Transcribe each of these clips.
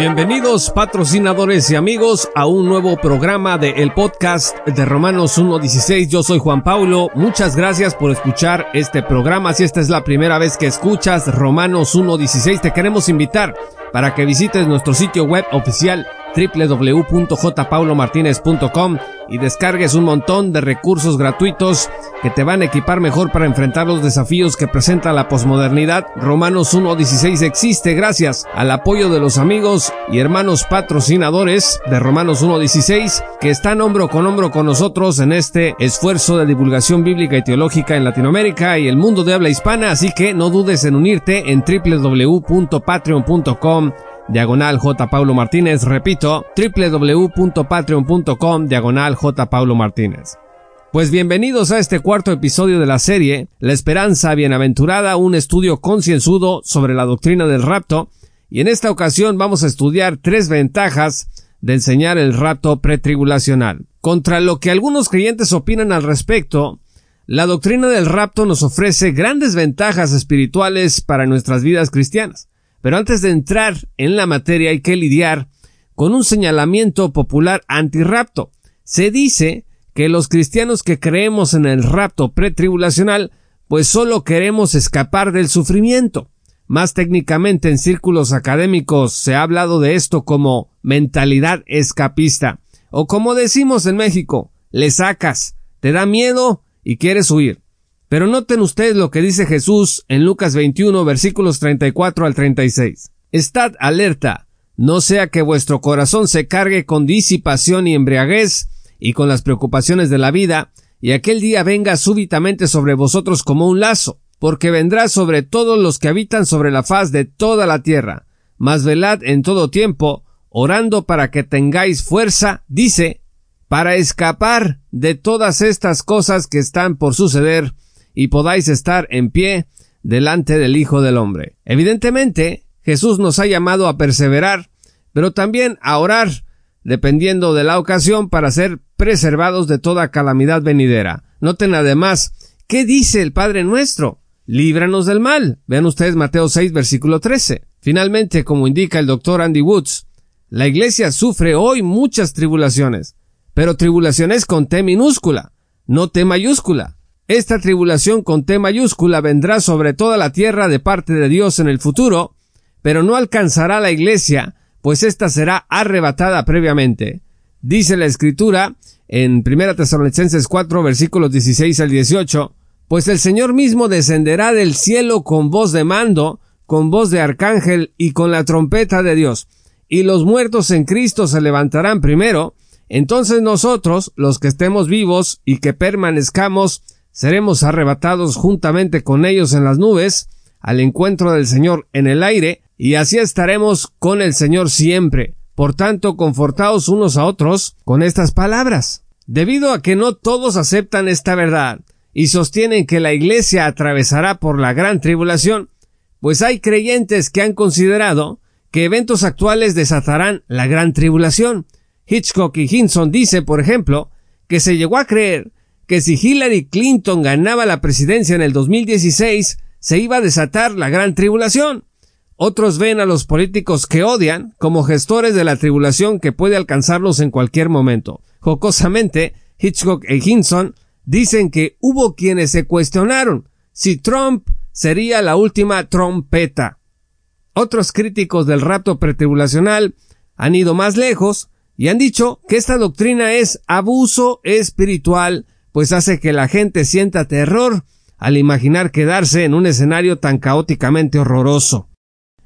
Bienvenidos patrocinadores y amigos a un nuevo programa de el podcast de Romanos 1.16. Yo soy Juan Paulo. Muchas gracias por escuchar este programa. Si esta es la primera vez que escuchas Romanos 1.16, te queremos invitar para que visites nuestro sitio web oficial www.jpaulomartinez.com y descargues un montón de recursos gratuitos que te van a equipar mejor para enfrentar los desafíos que presenta la posmodernidad. Romanos 1.16 existe gracias al apoyo de los amigos y hermanos patrocinadores de Romanos 1.16 que están hombro con hombro con nosotros en este esfuerzo de divulgación bíblica y teológica en Latinoamérica y el mundo de habla hispana, así que no dudes en unirte en www.patreon.com diagonal J. Paulo Martínez. Repito, www.patreon.com, diagonal J. Paulo Martínez. Pues bienvenidos a este cuarto episodio de la serie La Esperanza Bienaventurada, un estudio concienzudo sobre la doctrina del rapto, y en esta ocasión vamos a estudiar tres ventajas de enseñar el rapto pretribulacional. Contra lo que algunos creyentes opinan al respecto, la doctrina del rapto nos ofrece grandes ventajas espirituales para nuestras vidas cristianas. Pero antes de entrar en la materia hay que lidiar con un señalamiento popular antirrapto. Se dice que los cristianos que creemos en el rapto pretribulacional pues solo queremos escapar del sufrimiento. Más técnicamente en círculos académicos se ha hablado de esto como mentalidad escapista. O como decimos en México, le sacas, te da miedo y quieres huir. Pero noten ustedes lo que dice Jesús en Lucas 21 versículos 34 al 36. Estad alerta, no sea que vuestro corazón se cargue con disipación y embriaguez y con las preocupaciones de la vida, y aquel día venga súbitamente sobre vosotros como un lazo, porque vendrá sobre todos los que habitan sobre la faz de toda la tierra. Mas velad en todo tiempo, orando para que tengáis fuerza, dice, para escapar de todas estas cosas que están por suceder, y podáis estar en pie delante del Hijo del Hombre. Evidentemente, Jesús nos ha llamado a perseverar, pero también a orar, dependiendo de la ocasión, para ser preservados de toda calamidad venidera. Noten además, ¿qué dice el Padre nuestro? Líbranos del mal. Vean ustedes Mateo 6, versículo 13. Finalmente, como indica el doctor Andy Woods, la Iglesia sufre hoy muchas tribulaciones, pero tribulaciones con T minúscula, no T mayúscula. Esta tribulación con T mayúscula vendrá sobre toda la tierra de parte de Dios en el futuro, pero no alcanzará la iglesia, pues ésta será arrebatada previamente. Dice la escritura en 1 Tesalonicenses 4 versículos 16 al 18, pues el Señor mismo descenderá del cielo con voz de mando, con voz de arcángel y con la trompeta de Dios, y los muertos en Cristo se levantarán primero, entonces nosotros, los que estemos vivos y que permanezcamos, seremos arrebatados juntamente con ellos en las nubes, al encuentro del Señor en el aire, y así estaremos con el Señor siempre. Por tanto, confortaos unos a otros con estas palabras. Debido a que no todos aceptan esta verdad y sostienen que la Iglesia atravesará por la gran tribulación, pues hay creyentes que han considerado que eventos actuales desatarán la gran tribulación. Hitchcock y Hinson dice, por ejemplo, que se llegó a creer que si Hillary Clinton ganaba la presidencia en el 2016, se iba a desatar la gran tribulación. Otros ven a los políticos que odian como gestores de la tribulación que puede alcanzarlos en cualquier momento. Jocosamente, Hitchcock e Hinson dicen que hubo quienes se cuestionaron si Trump sería la última trompeta. Otros críticos del rapto pretribulacional han ido más lejos y han dicho que esta doctrina es abuso espiritual pues hace que la gente sienta terror al imaginar quedarse en un escenario tan caóticamente horroroso.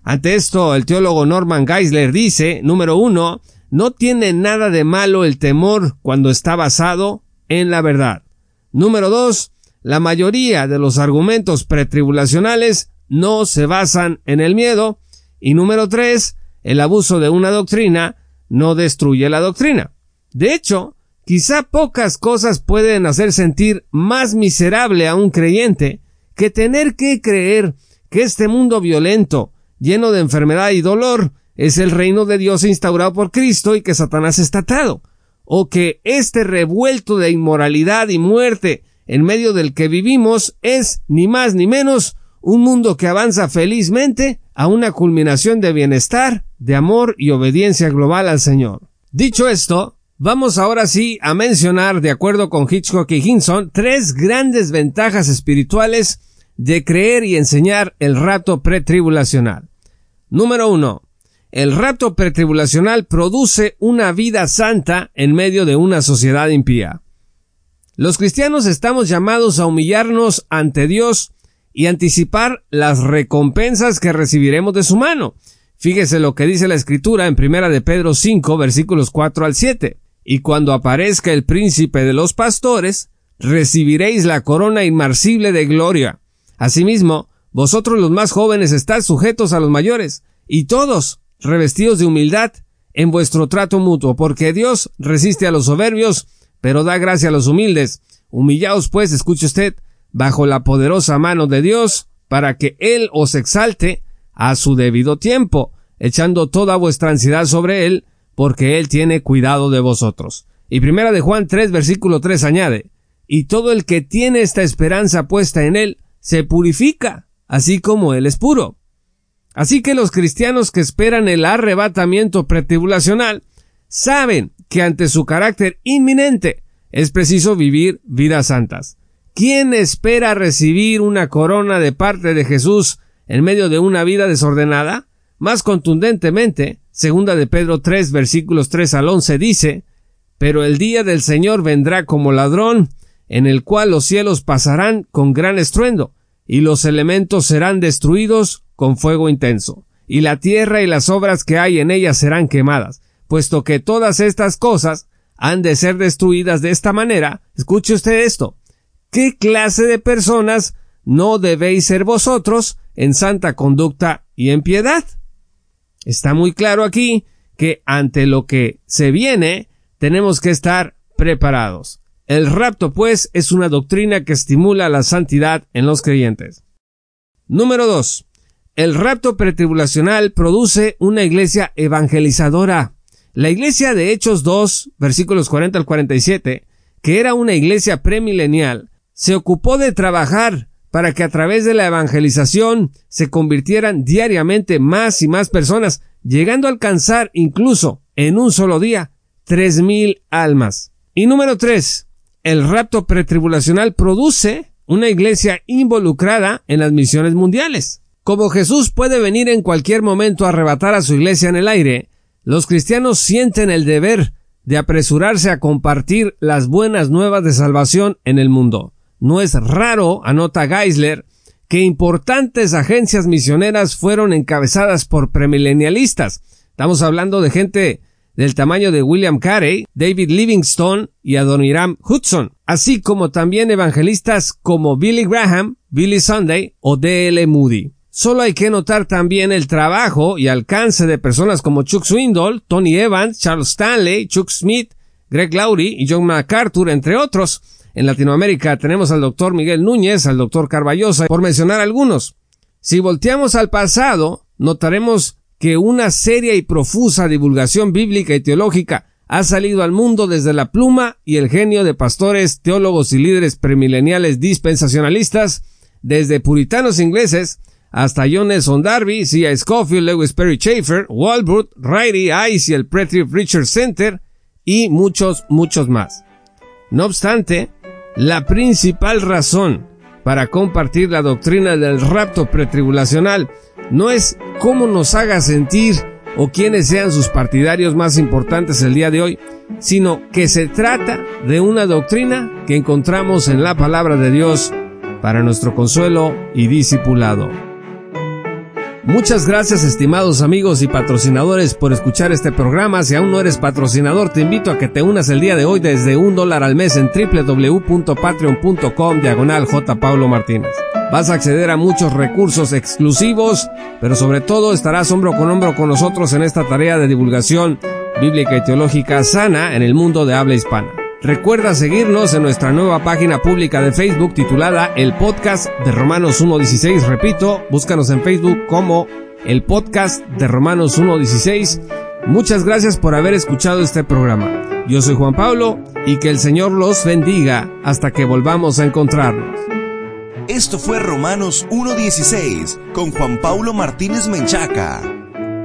Ante esto, el teólogo Norman Geisler dice, número uno, no tiene nada de malo el temor cuando está basado en la verdad. Número dos, la mayoría de los argumentos pretribulacionales no se basan en el miedo. Y número tres, el abuso de una doctrina no destruye la doctrina. De hecho, Quizá pocas cosas pueden hacer sentir más miserable a un creyente que tener que creer que este mundo violento, lleno de enfermedad y dolor, es el reino de Dios instaurado por Cristo y que Satanás está atado, o que este revuelto de inmoralidad y muerte en medio del que vivimos es ni más ni menos un mundo que avanza felizmente a una culminación de bienestar, de amor y obediencia global al Señor. Dicho esto, vamos ahora sí a mencionar, de acuerdo con Hitchcock y Hinson, tres grandes ventajas espirituales de creer y enseñar el rapto pretribulacional. Número uno, el rapto pretribulacional produce una vida santa en medio de una sociedad impía. Los cristianos estamos llamados a humillarnos ante Dios y anticipar las recompensas que recibiremos de su mano. Fíjese lo que dice la escritura en primera de Pedro 5 versículos 4 al 7. Y cuando aparezca el príncipe de los pastores, recibiréis la corona inmarcible de gloria. Asimismo, vosotros los más jóvenes estad sujetos a los mayores, y todos, revestidos de humildad, en vuestro trato mutuo, porque Dios resiste a los soberbios, pero da gracia a los humildes. Humillaos pues, escuche usted, bajo la poderosa mano de Dios, para que Él os exalte a su debido tiempo, echando toda vuestra ansiedad sobre Él, porque Él tiene cuidado de vosotros. Y primera de Juan 3 versículo 3 añade, y todo el que tiene esta esperanza puesta en Él, se purifica, así como Él es puro. Así que los cristianos que esperan el arrebatamiento pretribulacional saben que ante su carácter inminente es preciso vivir vidas santas. ¿Quién espera recibir una corona de parte de Jesús en medio de una vida desordenada? Más contundentemente, segunda de Pedro 3 versículos 3 al 11 dice, Pero el día del Señor vendrá como ladrón, en el cual los cielos pasarán con gran estruendo, y los elementos serán destruidos con fuego intenso, y la tierra y las obras que hay en ella serán quemadas, puesto que todas estas cosas han de ser destruidas de esta manera. Escuche usted esto. ¿Qué clase de personas no debéis ser vosotros en santa conducta y en piedad? Está muy claro aquí que ante lo que se viene tenemos que estar preparados. El rapto, pues, es una doctrina que estimula la santidad en los creyentes. Número 2. El rapto pretribulacional produce una iglesia evangelizadora. La iglesia de Hechos 2, versículos 40 al 47, que era una iglesia premilenial, se ocupó de trabajar para que a través de la evangelización se convirtieran diariamente más y más personas, llegando a alcanzar incluso en un solo día tres mil almas. Y número 3 el rapto pretribulacional produce una iglesia involucrada en las misiones mundiales. Como Jesús puede venir en cualquier momento a arrebatar a su iglesia en el aire, los cristianos sienten el deber de apresurarse a compartir las buenas nuevas de salvación en el mundo. No es raro, anota Geisler, que importantes agencias misioneras fueron encabezadas por premilenialistas. Estamos hablando de gente del tamaño de William Carey, David Livingstone y Adoniram Hudson, así como también evangelistas como Billy Graham, Billy Sunday o D.L. Moody. Solo hay que notar también el trabajo y alcance de personas como Chuck Swindoll, Tony Evans, Charles Stanley, Chuck Smith, Greg Laurie y John MacArthur, entre otros. En Latinoamérica tenemos al doctor Miguel Núñez, al doctor Carballosa, por mencionar algunos. Si volteamos al pasado, notaremos que una seria y profusa divulgación bíblica y teológica ha salido al mundo desde la pluma y el genio de pastores, teólogos y líderes premileniales dispensacionalistas, desde puritanos ingleses hasta John S. Darby, C.I. Scofield, Lewis Perry Schaeffer, Walbrook, Riley Ice y el Pretty Richard Center y muchos, muchos más. No obstante, la principal razón para compartir la doctrina del rapto pretribulacional no es cómo nos haga sentir o quiénes sean sus partidarios más importantes el día de hoy, sino que se trata de una doctrina que encontramos en la palabra de Dios para nuestro consuelo y discipulado. Muchas gracias estimados amigos y patrocinadores por escuchar este programa. Si aún no eres patrocinador, te invito a que te unas el día de hoy desde un dólar al mes en www.patreon.com diagonal J. Paulo Martínez. Vas a acceder a muchos recursos exclusivos, pero sobre todo estarás hombro con hombro con nosotros en esta tarea de divulgación bíblica y teológica sana en el mundo de habla hispana. Recuerda seguirnos en nuestra nueva página pública de Facebook titulada El Podcast de Romanos 1.16. Repito, búscanos en Facebook como El Podcast de Romanos 1.16. Muchas gracias por haber escuchado este programa. Yo soy Juan Pablo y que el Señor los bendiga hasta que volvamos a encontrarnos. Esto fue Romanos 1.16 con Juan Pablo Martínez Menchaca.